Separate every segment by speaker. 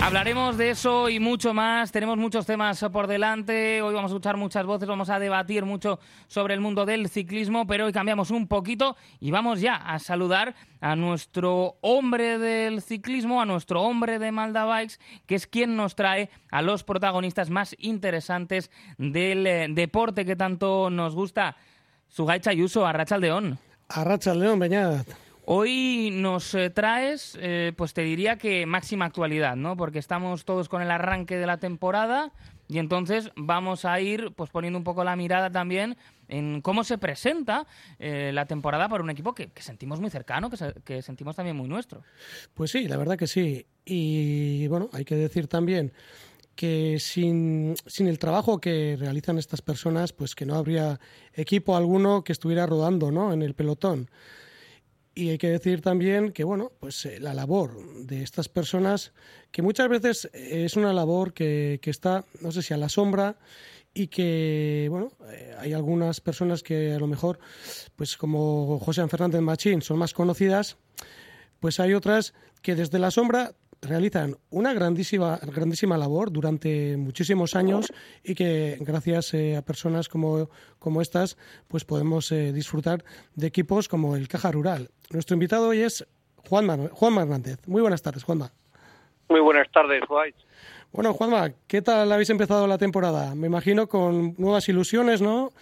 Speaker 1: Hablaremos de eso y mucho más. Tenemos muchos temas por delante. Hoy vamos a escuchar muchas voces, vamos a debatir mucho sobre el mundo del ciclismo, pero hoy cambiamos un poquito y vamos ya a saludar a nuestro hombre del ciclismo, a nuestro hombre de Malda Bikes, que es quien nos trae a los protagonistas más interesantes del eh, deporte que tanto nos gusta. Sugaicha Ayuso, Arrachaldeón.
Speaker 2: Arrachaldeón, Beñat.
Speaker 1: Hoy nos eh, traes, eh, pues te diría que máxima actualidad, ¿no? Porque estamos todos con el arranque de la temporada y entonces vamos a ir pues poniendo un poco la mirada también en cómo se presenta eh, la temporada para un equipo que, sentimos muy cercano, que, que, sentimos también muy nuestro.
Speaker 2: Pues sí, la verdad que sí. Y bueno, hay que decir también que sin, sin el trabajo que realizan estas personas, pues que no habría equipo alguno que estuviera rodando ¿no? en el pelotón. Y hay que decir también que, bueno, pues eh, la labor de estas personas, que muchas veces es una labor que, que está, no sé si a la sombra, y que, bueno, eh, hay algunas personas que a lo mejor, pues como José Fernández Machín, son más conocidas, pues hay otras que desde la sombra realizan una grandísima, grandísima labor durante muchísimos años y que gracias eh, a personas como, como estas pues podemos eh, disfrutar de equipos como el Caja Rural. Nuestro invitado hoy es Juan Juanma Hernández. Muy buenas tardes, Juanma.
Speaker 3: Muy buenas tardes, Juan.
Speaker 2: Bueno, Juanma, ¿qué tal habéis empezado la temporada? Me imagino con nuevas ilusiones, ¿no?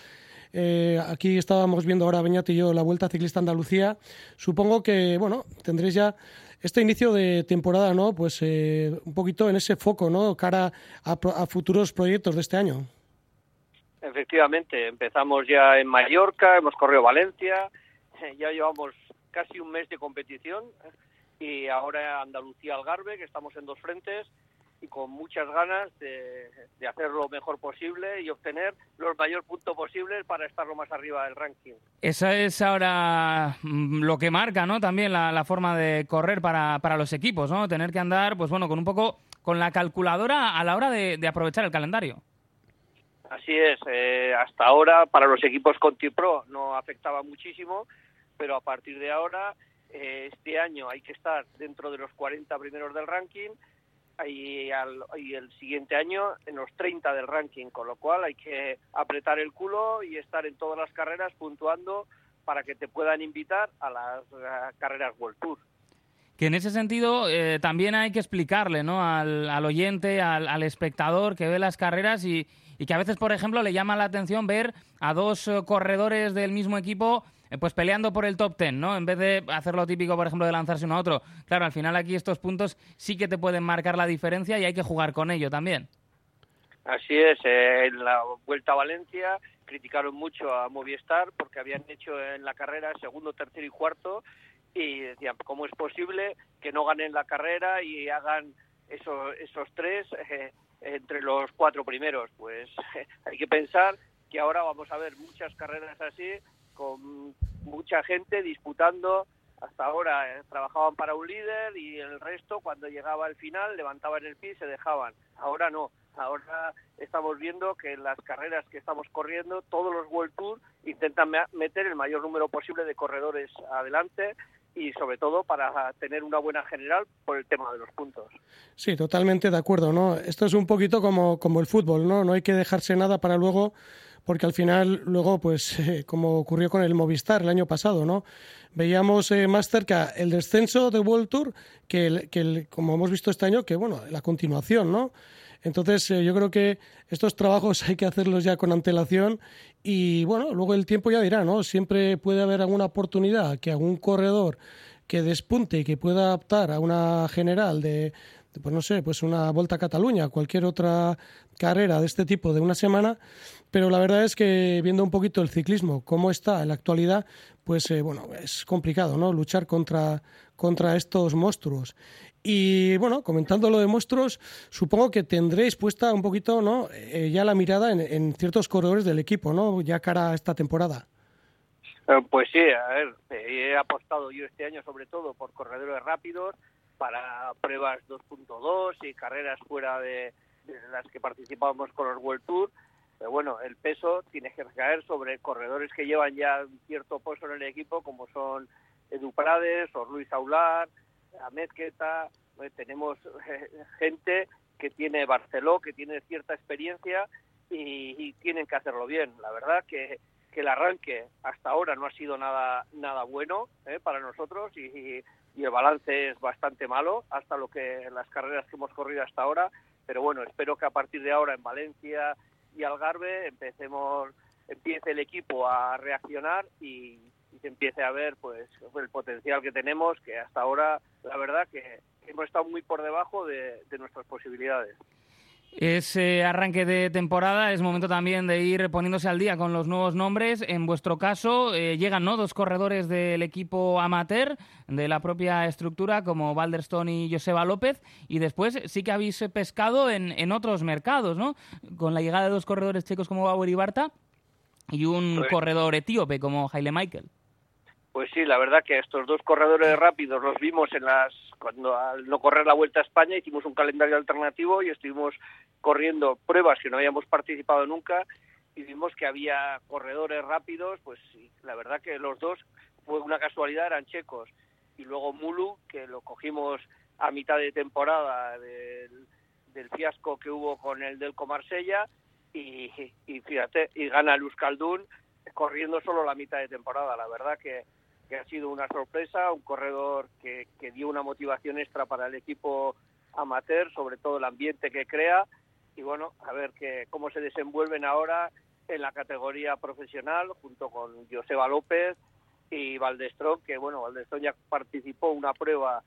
Speaker 2: Eh, aquí estábamos viendo ahora Beñat y yo la Vuelta Ciclista Andalucía. Supongo que, bueno, tendréis ya este inicio de temporada, ¿no? Pues eh, un poquito en ese foco, ¿no? Cara a, futuros proyectos de este año.
Speaker 3: Efectivamente, empezamos ya en Mallorca, hemos corrido Valencia, ya llevamos casi un mes de competición y ahora Andalucía Algarve, que estamos en dos frentes y con muchas ganas de, de, hacer lo mejor posible y obtener los mayor puntos posibles para estar lo más arriba del ranking.
Speaker 1: Esa es ahora mm, lo que marca, ¿no? También la, forma de correr para, para, los equipos, ¿no? Tener que andar, pues bueno, con un poco con la calculadora a la hora de, aprovechar el calendario.
Speaker 3: Así es. Eh, hasta ahora para los equipos Conti Pro no afectaba muchísimo, pero a partir de ahora eh, este año hay que estar dentro de los 40 primeros del ranking y, el siguiente año en los 30 del ranking, con lo cual hay que apretar el culo y estar en todas las carreras puntuando para que te puedan invitar a las carreras World Tour.
Speaker 1: Que en ese sentido eh, también hay que explicarle ¿no? al, al oyente, al, al, espectador que ve las carreras y, y, que a veces, por ejemplo, le llama la atención ver a dos eh, corredores del mismo equipo eh, pues peleando por el top ten, ¿no? En vez de hacer lo típico, por ejemplo, de lanzarse uno a otro. Claro, al final aquí estos puntos sí que te pueden marcar la diferencia y hay que jugar con ello también.
Speaker 3: Así es, eh, en la Vuelta a Valencia criticaron mucho a Movistar porque habían hecho en la carrera segundo, tercero y cuarto y decían, ¿cómo es posible que no ganen la carrera y hagan esos, esos tres eh, entre los cuatro primeros? Pues hay que pensar que ahora vamos a ver muchas carreras así con mucha gente disputando. Hasta ahora eh, trabajaban para un líder y el resto, cuando llegaba el final, levantaban el pie y se dejaban. Ahora no. Ahora estamos viendo que en las carreras que estamos corriendo, todos los World Tour intentan meter el mayor número posible de corredores adelante y sobre todo para tener una buena general por el tema de los puntos.
Speaker 2: Sí, totalmente de acuerdo, ¿no? Esto es un poquito como, como el fútbol, ¿no? No hay que dejarse nada para luego porque al final luego, pues eh, como ocurrió con el Movistar el año pasado, ¿no? Veíamos eh, más cerca el descenso de World Tour que, el, que como hemos visto este año, que bueno, la continuación, ¿no? Entonces eh, yo creo que estos trabajos hay que hacerlos ya con antelación y bueno, luego el tiempo ya dirá, ¿no? Siempre puede haber alguna oportunidad que algún corredor que despunte y que pueda adaptar a una general de, pues no sé, pues una Vuelta a Cataluña, cualquier otra carrera de este tipo de una semana, pero la verdad es que viendo un poquito el ciclismo, cómo está en la actualidad, pues eh, bueno, es complicado, ¿no? Luchar contra, contra estos monstruos. Y bueno, comentando lo de monstruos, supongo que tendréis puesta un poquito, ¿no? Eh, ya la mirada en, ciertos corredores del equipo, ¿no? Ya cara a esta temporada.
Speaker 3: Eh, pues sí, a ver, he apostado yo este año sobre todo por corredores rápidos, para pruebas 2.2 y carreras fuera de, las que participamos con los World Tour. Pero bueno, el peso tiene que recaer sobre corredores que llevan ya cierto peso en el equipo, como son Edu Prades o Luis Aular, a Mezqueta, tenemos gente que tiene Barceló, que tiene cierta experiencia y, tienen que hacerlo bien. La verdad que, que, el arranque hasta ahora no ha sido nada nada bueno ¿eh? para nosotros y, y, el balance es bastante malo hasta lo que las carreras que hemos corrido hasta ahora. Pero bueno, espero que a partir de ahora en Valencia y Algarve empecemos empiece el equipo a reaccionar y, se empiece a ver pues el potencial que tenemos que hasta ahora la verdad que hemos estado muy por debajo de nuestras posibilidades.
Speaker 1: Ese arranque de temporada es momento también de ir poniéndose al día con los nuevos nombres. En vuestro caso, eh, llegan ¿no? dos corredores del equipo amateur, de la propia estructura, como Valderstone y Joseba López, y después sí que habéis pescado en, en otros mercados, ¿no? Con la llegada de dos corredores checos como Bauer y Barta y un corredor etíope como Haile Michael.
Speaker 3: Pues sí, la verdad que estos dos corredores rápidos los vimos en las cuando al no correr la Vuelta a España hicimos un calendario alternativo y estuvimos corriendo pruebas que no habíamos participado nunca y vimos que había corredores rápidos, pues sí, la verdad que los dos fue una casualidad eran checos. Y luego Mulu que lo cogimos a mitad de temporada del, fiasco que hubo con el del Comarsella y, y fíjate y gana Luz Caldún corriendo solo la mitad de temporada, la verdad que que ha sido una sorpresa, un corredor que, que dio una motivación extra para el equipo amateur, sobre todo el ambiente que crea y bueno, a ver que, cómo se desenvuelven ahora en la categoría profesional junto con Joseba López y Valdestrón, que bueno, Valdestrón ya participó una prueba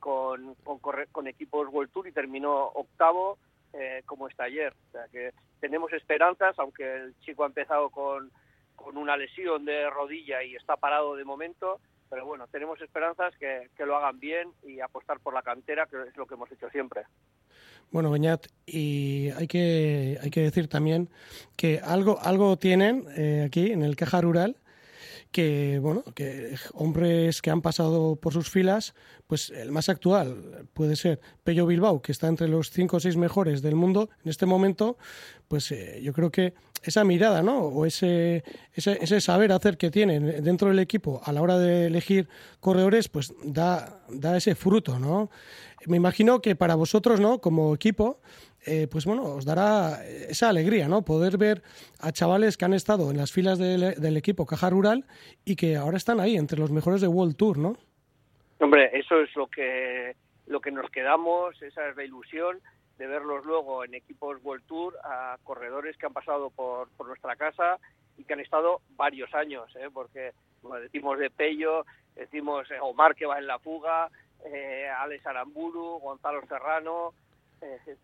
Speaker 3: con, con, con equipos World Tour y terminó octavo eh, como está ayer. O sea que tenemos esperanzas, aunque el chico ha empezado con con una lesión de rodilla y está parado de momento, pero bueno, tenemos esperanzas que, que lo hagan bien y apostar por la cantera, que es lo que hemos hecho siempre.
Speaker 2: Bueno, Beñat, y hay que, hay que decir también que algo, algo tienen eh, aquí en el Caja Rural que bueno que hombres que han pasado por sus filas pues el más actual puede ser Pello Bilbao que está entre los cinco o seis mejores del mundo en este momento pues eh, yo creo que esa mirada no o ese, ese, saber hacer que tienen dentro del equipo a la hora de elegir corredores pues da da ese fruto no me imagino que para vosotros no como equipo eh, pues bueno, os dará esa alegría, ¿no? Poder ver a chavales que han estado en las filas del, equipo Caja Rural y que ahora están ahí, entre los mejores de World Tour, ¿no?
Speaker 3: Hombre, eso es lo que, lo que nos quedamos, esa es la ilusión de verlos luego en equipos World Tour a corredores que han pasado por, por nuestra casa y que han estado varios años, ¿eh? porque como decimos de Pello, decimos eh, Omar que va en la fuga, eh, Alex Aramburu, Gonzalo Serrano,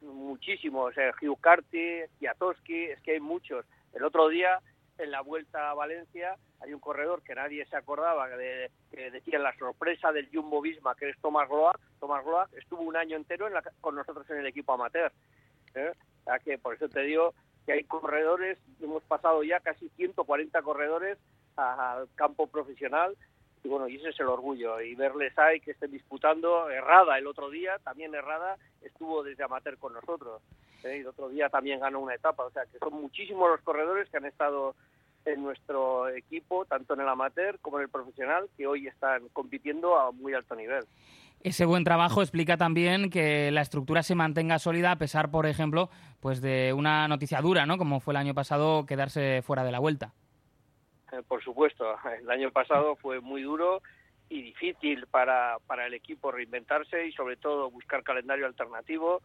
Speaker 3: muchísimos, eh, Hugh Carty, Kiatowski, es que hay muchos. El otro día, en la vuelta a Valencia, hay un corredor que nadie se acordaba, de, que decía la sorpresa del Jumbo Visma, que es Thomas Gloak. Thomas Gloak estuvo un año entero con nosotros en el equipo amateur. ¿eh? que por eso te digo que hay corredores, hemos pasado ya casi 140 corredores al campo profesional y bueno, y ese es el orgullo, y verles ahí que estén disputando, Errada el otro día, también Errada estuvo desde amateur con nosotros, ¿eh? y el otro día también ganó una etapa, o sea que son muchísimos los corredores que han estado en nuestro equipo, tanto en el amateur como en el profesional, que hoy están compitiendo a muy alto nivel.
Speaker 1: Ese buen trabajo explica también que la estructura se mantenga sólida a pesar, por ejemplo, pues de una noticia dura, ¿no? Como fue el año pasado quedarse fuera de la vuelta.
Speaker 3: Eh, por supuesto, el año pasado fue muy duro y difícil para, para el equipo reinventarse y sobre todo buscar calendario alternativo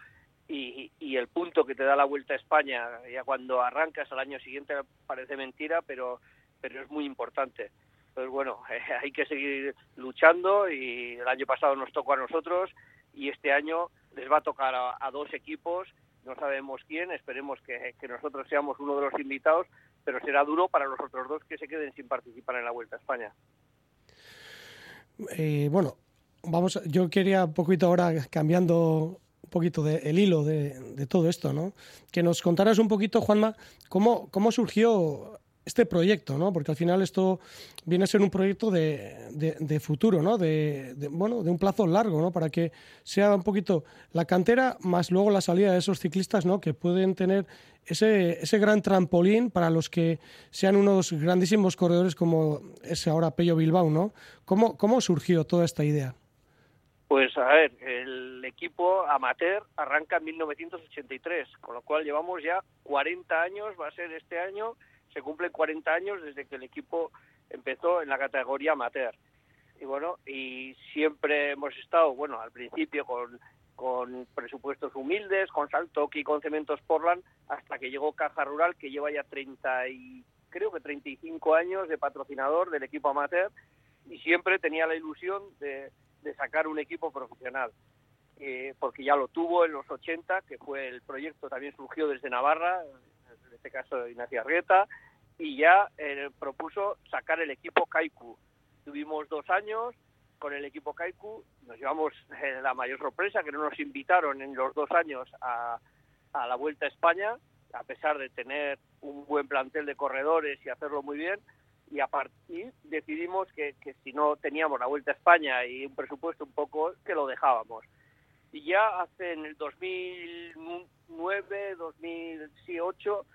Speaker 3: y, y, el punto que te da la Vuelta a España, ya cuando arrancas al año siguiente parece mentira, pero, pero es muy importante. Entonces, bueno, hay que seguir luchando y el año pasado nos tocó a nosotros y este año les va a tocar a, dos equipos, no sabemos quién, esperemos que, que nosotros seamos uno de los invitados, pero será duro para los otros dos que se queden sin participar en la Vuelta a España.
Speaker 2: Eh, bueno, vamos, yo quería un poquito ahora cambiando un poquito de, el hilo de, todo esto, ¿no? Que nos contaras un poquito, Juanma, cómo, cómo surgió este proyecto, ¿no? Porque al final esto viene a ser un proyecto de, de, futuro, ¿no? De, bueno, de un plazo largo, ¿no? Para que sea un poquito la cantera más luego la salida de esos ciclistas, ¿no? Que pueden tener ese, ese gran trampolín para los que sean unos grandísimos corredores como es ahora Pello Bilbao, ¿no? ¿Cómo, cómo surgió toda esta idea?
Speaker 3: Pues a ver, el equipo amateur arranca en 1983, con lo cual llevamos ya 40 años, va a ser este año, se cumplen 40 años desde que el equipo empezó en la categoría amateur. Y bueno, y siempre hemos estado, bueno, al principio con, con presupuestos humildes, con Saltoki, con Cementos Portland, hasta que llegó Caja Rural, que lleva ya 30 y creo que 35 años de patrocinador del equipo amateur y siempre tenía la ilusión de de sacar un equipo profesional. Eh, porque ya lo tuvo en los 80, que fue el proyecto, también surgió desde Navarra, en este caso Ignacio Arrieta, y ya eh, propuso sacar el equipo Kaiku. Tuvimos dos años con el equipo Kaiku, nos llevamos eh, la mayor sorpresa, que no nos invitaron en los dos años a, a la Vuelta a España, a pesar de tener un buen plantel de corredores y hacerlo muy bien, y a partir decidimos que, que, si no teníamos la Vuelta a España y un presupuesto un poco, que lo dejábamos. Y ya hace en el 2009, 2008,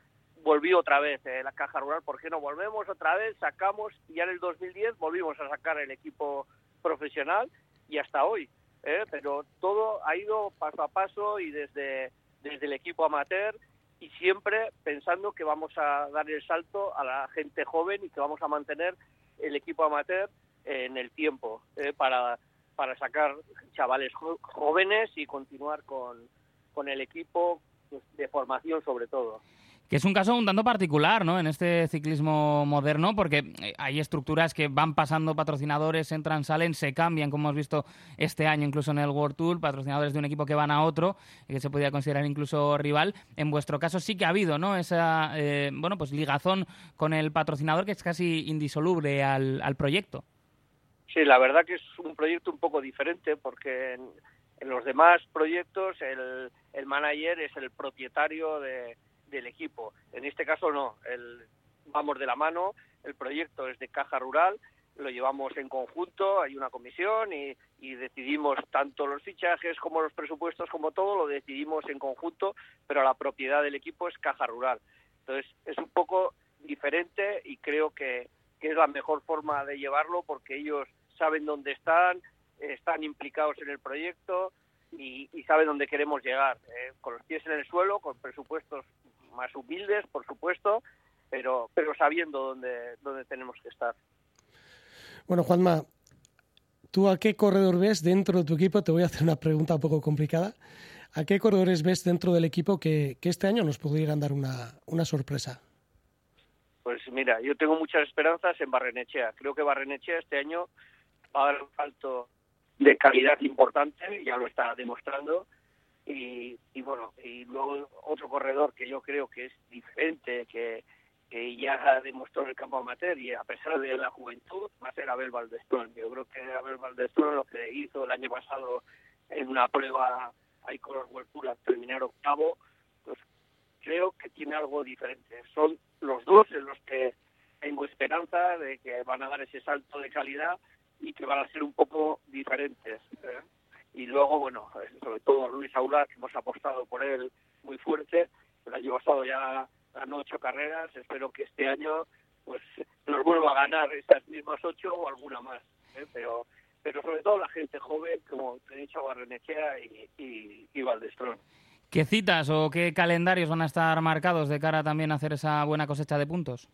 Speaker 3: volví otra vez eh, la Caja Rural, ¿por qué no volvemos otra vez? Sacamos y ya en el 2010 volvimos a sacar el equipo profesional y hasta hoy. ¿eh? Pero todo ha ido paso a paso y desde, desde el equipo amateur y siempre pensando que vamos a dar el salto a la gente joven y que vamos a mantener el equipo amateur en el tiempo eh, para, para sacar chavales jóvenes y continuar con, con el equipo pues, de formación sobre todo
Speaker 1: que es un caso un tanto particular, ¿no? En este ciclismo moderno, porque eh, hay estructuras que van pasando patrocinadores, entran, salen, se cambian, como hemos visto este año incluso en el World Tour, patrocinadores de un equipo que van a otro, que se podría considerar incluso rival. En vuestro caso sí que ha habido, ¿no? Esa, eh, bueno, pues ligazón con el patrocinador que es casi indisoluble al, al proyecto.
Speaker 3: Sí, la verdad que es un proyecto un poco diferente porque en, en los demás proyectos el, el manager es el propietario de del equipo. En este caso no, el, vamos de la mano, el proyecto es de caja rural, lo llevamos en conjunto, hay una comisión y, decidimos tanto los fichajes como los presupuestos, como todo, lo decidimos en conjunto, pero la propiedad del equipo es caja rural. Entonces es un poco diferente y creo que, es la mejor forma de llevarlo porque ellos saben dónde están, están implicados en el proyecto y, y saben dónde queremos llegar, eh, con los pies en el suelo, con presupuestos más humildes, por supuesto, pero, pero sabiendo dónde, dónde tenemos que estar.
Speaker 2: Bueno, Juanma, ¿tú a qué corredor ves dentro de tu equipo? Te voy a hacer una pregunta un poco complicada. ¿A qué corredores ves dentro del equipo que, que este año nos pudieran dar una, una sorpresa?
Speaker 3: Pues mira, yo tengo muchas esperanzas en Barrenechea. Creo que Barrenechea este año va a dar un salto de calidad importante, ya lo está demostrando, y, y, bueno, y luego otro corredor que yo creo que es diferente, que, que ya demostró en el campo amateur y a pesar de la juventud, va a ser Abel Valdestrón. Yo creo que Abel Valdestrón lo que hizo el año pasado en una prueba ahí con los World terminar octavo, pues creo que tiene algo diferente. Son los dos en los que tengo esperanza de que van a dar ese salto de calidad y que van a ser un poco diferentes. ¿eh? Y luego, bueno, sobre todo Luis Aular, que hemos apostado por él muy fuerte, el año pasado ya ganó ocho carreras, espero que este año pues nos vuelva a ganar esas mismas ocho o alguna más, ¿eh? pero pero sobre todo la gente joven, como te he dicho, Barrenechea y, y, y Valdestrón.
Speaker 1: ¿Qué citas o qué calendarios van a estar marcados de cara también a hacer esa buena cosecha de puntos?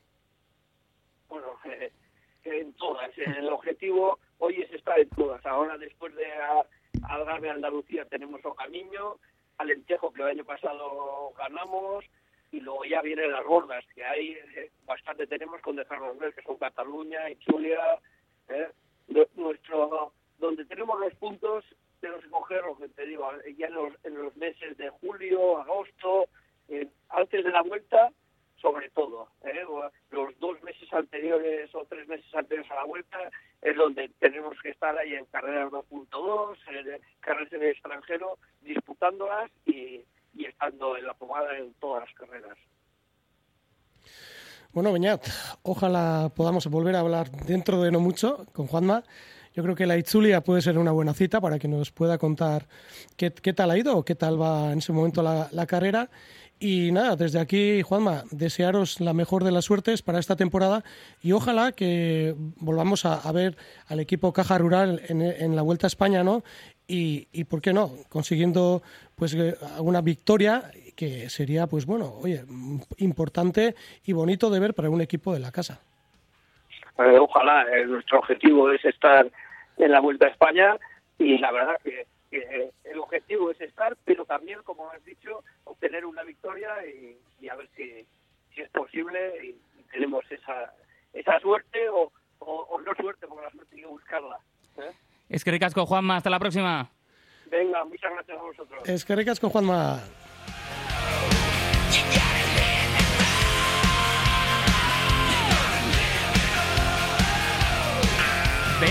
Speaker 3: Bueno, eh, en todas. El objetivo hoy es estar en todas. Ahora, después de Algarve, Andalucía tenemos Ocamiño, Alentejo que el año pasado ganamos y luego ya vienen las gordas que hay eh, bastante tenemos con dejarnos ver que son Cataluña y Chulia eh, nuestro donde tenemos los puntos tenemos que coger que te digo ya en los, en los meses de julio agosto eh, antes de la vuelta sobre todo. ¿eh? Los dos meses anteriores o tres meses anteriores a la vuelta es donde tenemos que estar ahí en carreras 2.2, en carreras en el extranjero, disputándolas y, y estando en la pomada en todas las carreras.
Speaker 2: Bueno, Beñat, ojalá podamos volver a hablar dentro de no mucho con Juanma. Yo creo que la Itzulia puede ser una buena cita para que nos pueda contar qué, tal ha ido qué tal va en ese momento la, carrera. Y nada, desde aquí, Juanma, desearos la mejor de las suertes para esta temporada y ojalá que volvamos a, ver al equipo Caja Rural en, la Vuelta a España, ¿no? Y, y, ¿por qué no? Consiguiendo pues eh, alguna victoria que sería, pues bueno, oye, importante y bonito de ver para un equipo de la casa.
Speaker 3: Eh, ojalá, eh, nuestro objetivo es estar en la Vuelta a España y la verdad que el objetivo es estar, pero también, como has dicho, obtener una victoria y, a ver si, si es posible y, tenemos esa, esa suerte o, no suerte, porque la suerte hay que buscarla. ¿eh?
Speaker 1: Es que ricasco, Juanma. Hasta la próxima.
Speaker 3: Venga, muchas gracias a vosotros.
Speaker 2: Es que ricasco, Juanma.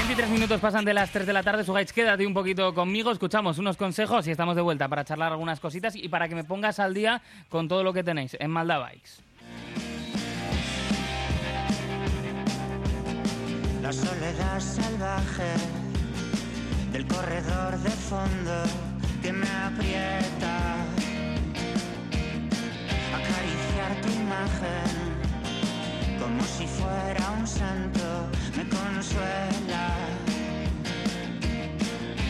Speaker 1: 23 minutos pasan de las 3 de la tarde. Sugaich, quédate un poquito conmigo. Escuchamos unos consejos y estamos de vuelta para charlar algunas cositas y para que me pongas al día con todo lo que tenéis en Malda Bikes.
Speaker 4: La soledad salvaje del corredor de fondo que me aprieta. Acariciar tu imagen como si fuera un santo, me consuela.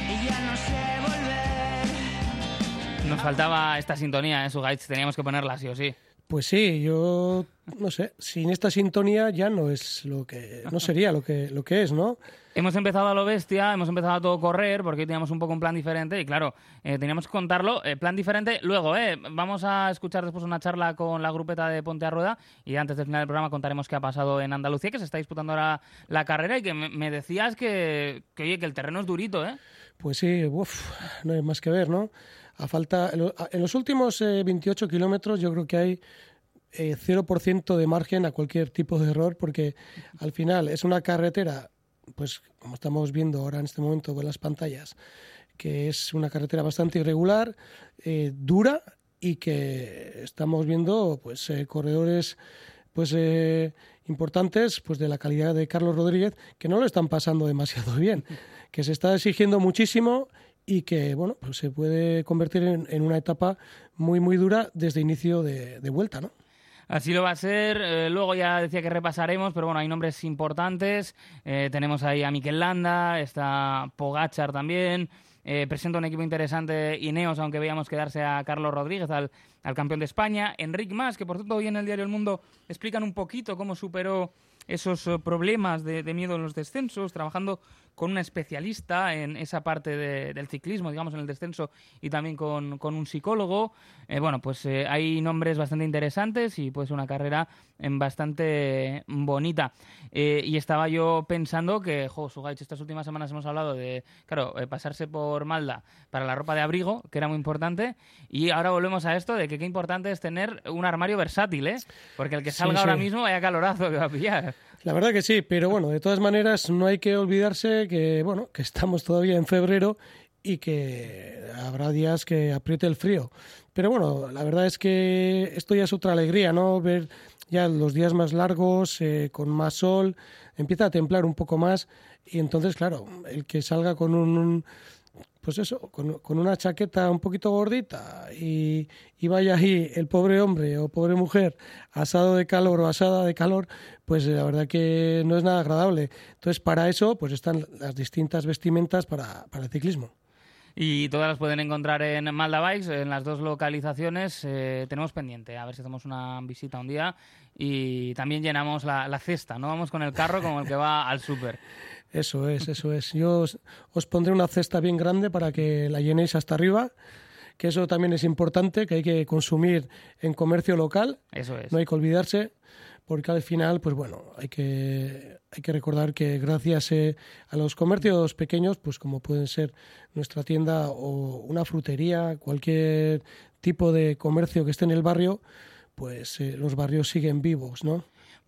Speaker 4: Y ya no sé volver.
Speaker 1: Nos faltaba esta sintonía, ¿eh, Sugaitz? Teníamos que ponerla sí o sí.
Speaker 2: Pues sí, yo no sé, sin esta sintonía ya no es lo que no sería lo que lo que es, ¿no?
Speaker 1: Hemos empezado a lo bestia, hemos empezado a todo correr porque teníamos un poco un plan diferente y claro, eh, teníamos que contarlo, eh, plan diferente. Luego, eh, vamos a escuchar después una charla con la grupeta de Ponte a Rueda y antes del final del programa contaremos qué ha pasado en Andalucía, que se está disputando ahora la carrera y que me, decías que, que, oye, que el terreno es durito, ¿eh?
Speaker 2: Pues sí, uf, no hay más que ver, ¿no? A falta, en los últimos 28 kilómetros yo creo que hay 0% eh, de margen a cualquier tipo de error porque al final es una carretera, pues como estamos viendo ahora en este momento con las pantallas, que es una carretera bastante irregular, eh, dura y que estamos viendo pues eh, corredores pues importantes pues de la calidad de Carlos Rodríguez que no lo están pasando demasiado bien, que se está exigiendo muchísimo y que bueno pues se puede convertir en, una etapa muy muy dura desde inicio de, de vuelta, ¿no?
Speaker 1: Así lo va a ser. Eh, luego ya decía que repasaremos, pero bueno, hay nombres importantes. Eh, tenemos ahí a Mikel Landa, está Pogachar también. Eh, presenta un equipo interesante Ineos, aunque veíamos quedarse a Carlos Rodríguez, al, campeón de España. Enric Mas, que por cierto hoy en el diario El Mundo explican un poquito cómo superó esos problemas de, de miedo en los descensos, trabajando con una especialista en esa parte del ciclismo, digamos, en el descenso, y también con, un psicólogo. Eh, bueno, pues eh, hay nombres bastante interesantes y pues una carrera bastante bonita. Eh, y estaba yo pensando que, jo, Sugaich, estas últimas semanas hemos hablado de, claro, pasarse por Malda para la ropa de abrigo, que era muy importante, y ahora volvemos a esto de que qué importante es tener un armario versátil, ¿eh? Porque el que salga ahora mismo vaya calorazo que va a pillar.
Speaker 2: La verdad que sí, pero bueno, de todas maneras no hay que olvidarse que bueno, que estamos todavía en febrero y que habrá días que apriete el frío. Pero bueno, la verdad es que esto ya es otra alegría, ¿no? Ver ya los días más largos, eh, con más sol, empieza a templar un poco más y entonces, claro, el que salga con un pues eso, con, una chaqueta un poquito gordita y, vaya ahí el pobre hombre o pobre mujer asado de calor o asada de calor, pues la verdad que no es nada agradable. Entonces, para eso, pues están las distintas vestimentas para, el ciclismo
Speaker 1: y todas las pueden encontrar en Malda Bikes, en las dos localizaciones. Eh, tenemos pendiente, a ver si hacemos una visita un día y también llenamos la, la, cesta, no vamos con el carro como el que va al súper.
Speaker 2: Eso es, eso es. Yo os, pondré una cesta bien grande para que la llenéis hasta arriba que eso también es importante, que hay que consumir en comercio local.
Speaker 1: Eso es.
Speaker 2: No hay que olvidarse, porque al final, pues bueno, hay que, hay que recordar que gracias eh, a los comercios pequeños, pues como pueden ser nuestra tienda o una frutería, cualquier tipo de comercio que esté en el barrio, pues eh, los barrios siguen vivos, ¿no?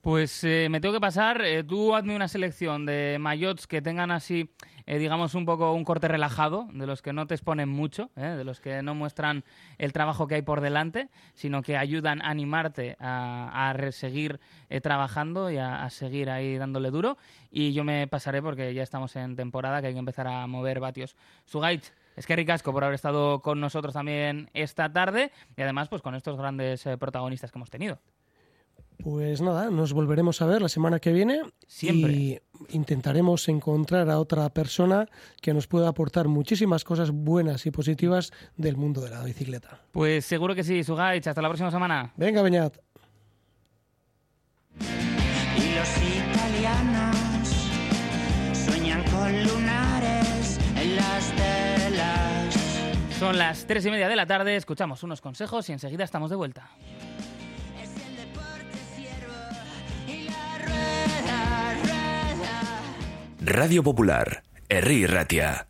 Speaker 1: Pues eh, me tengo que pasar. eh, tú hazme una selección de maillots que tengan así, eh, digamos, un poco un corte relajado, de los que no te exponen mucho, eh, de los que no muestran el trabajo que hay por delante, sino que ayudan a animarte a, seguir eh, trabajando y a, seguir ahí dándole duro. Y yo me pasaré porque ya estamos en temporada que hay que empezar a mover vatios. Sugaich, es que ricasco por haber estado con nosotros también esta tarde y además pues con estos grandes protagonistas que hemos tenido.
Speaker 2: Pues nada, nos volveremos a ver la semana que viene
Speaker 1: Siempre.
Speaker 2: y intentaremos encontrar a otra persona que nos pueda aportar muchísimas cosas buenas y positivas del mundo de la bicicleta.
Speaker 1: Pues seguro que sí, Sugaich. Hasta la próxima semana.
Speaker 2: Venga, Beñat.
Speaker 4: Y los italianos sueñan con lunares en las telas.
Speaker 1: Son las tres y media de la tarde. Escuchamos unos consejos y enseguida estamos de vuelta.
Speaker 5: Radio Popular, Herri Ratia.